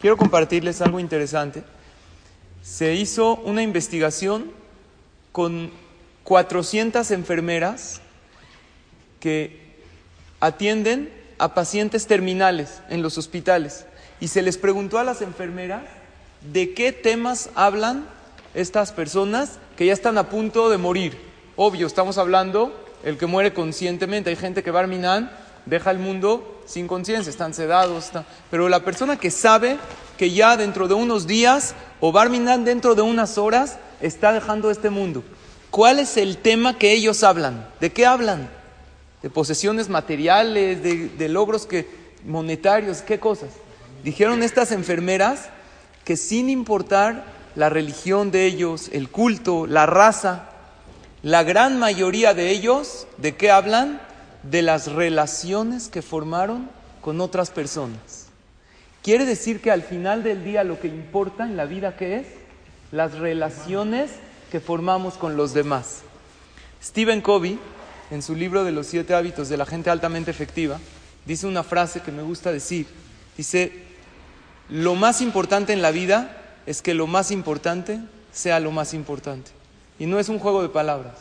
Quiero compartirles algo interesante. Se hizo una investigación con 400 enfermeras que atienden a pacientes terminales en los hospitales y se les preguntó a las enfermeras de qué temas hablan estas personas que ya están a punto de morir. Obvio, estamos hablando el que muere conscientemente. Hay gente que Barminan deja el mundo sin conciencia, están sedados. Pero la persona que sabe que ya dentro de unos días o Barminan dentro de unas horas está dejando este mundo. ¿Cuál es el tema que ellos hablan? ¿De qué hablan? ¿De posesiones materiales? ¿De, de logros que, monetarios? ¿Qué cosas? Dijeron estas enfermeras que sin importar la religión de ellos, el culto, la raza, la gran mayoría de ellos, ¿de qué hablan? De las relaciones que formaron con otras personas. Quiere decir que al final del día lo que importa en la vida ¿qué es? Las relaciones que formamos con los demás. Stephen Covey, en su libro de los siete hábitos de la gente altamente efectiva, dice una frase que me gusta decir. Dice, lo más importante en la vida es que lo más importante sea lo más importante. Y no es un juego de palabras.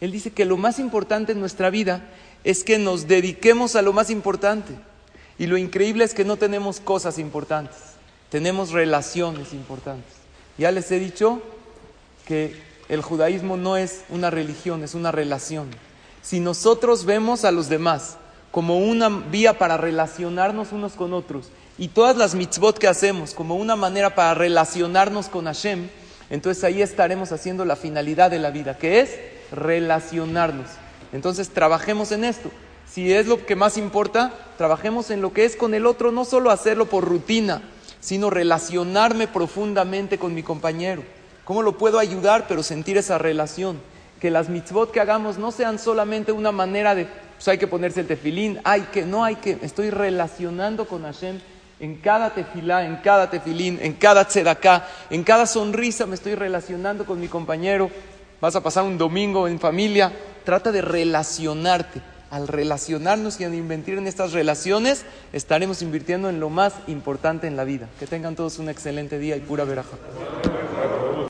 Él dice que lo más importante en nuestra vida es que nos dediquemos a lo más importante. Y lo increíble es que no tenemos cosas importantes, tenemos relaciones importantes. Ya les he dicho que el judaísmo no es una religión, es una relación. Si nosotros vemos a los demás como una vía para relacionarnos unos con otros y todas las mitzvot que hacemos como una manera para relacionarnos con Hashem, entonces ahí estaremos haciendo la finalidad de la vida, que es relacionarnos. Entonces trabajemos en esto. Si es lo que más importa, trabajemos en lo que es con el otro, no solo hacerlo por rutina, sino relacionarme profundamente con mi compañero. ¿Cómo lo puedo ayudar, pero sentir esa relación? Que las mitzvot que hagamos no sean solamente una manera de, pues hay que ponerse el tefilín, hay que, no hay que, estoy relacionando con Hashem en cada tefilá, en cada tefilín, en cada tzedaká, en cada sonrisa me estoy relacionando con mi compañero. Vas a pasar un domingo en familia, trata de relacionarte. Al relacionarnos y al invertir en estas relaciones, estaremos invirtiendo en lo más importante en la vida. Que tengan todos un excelente día y pura veraja.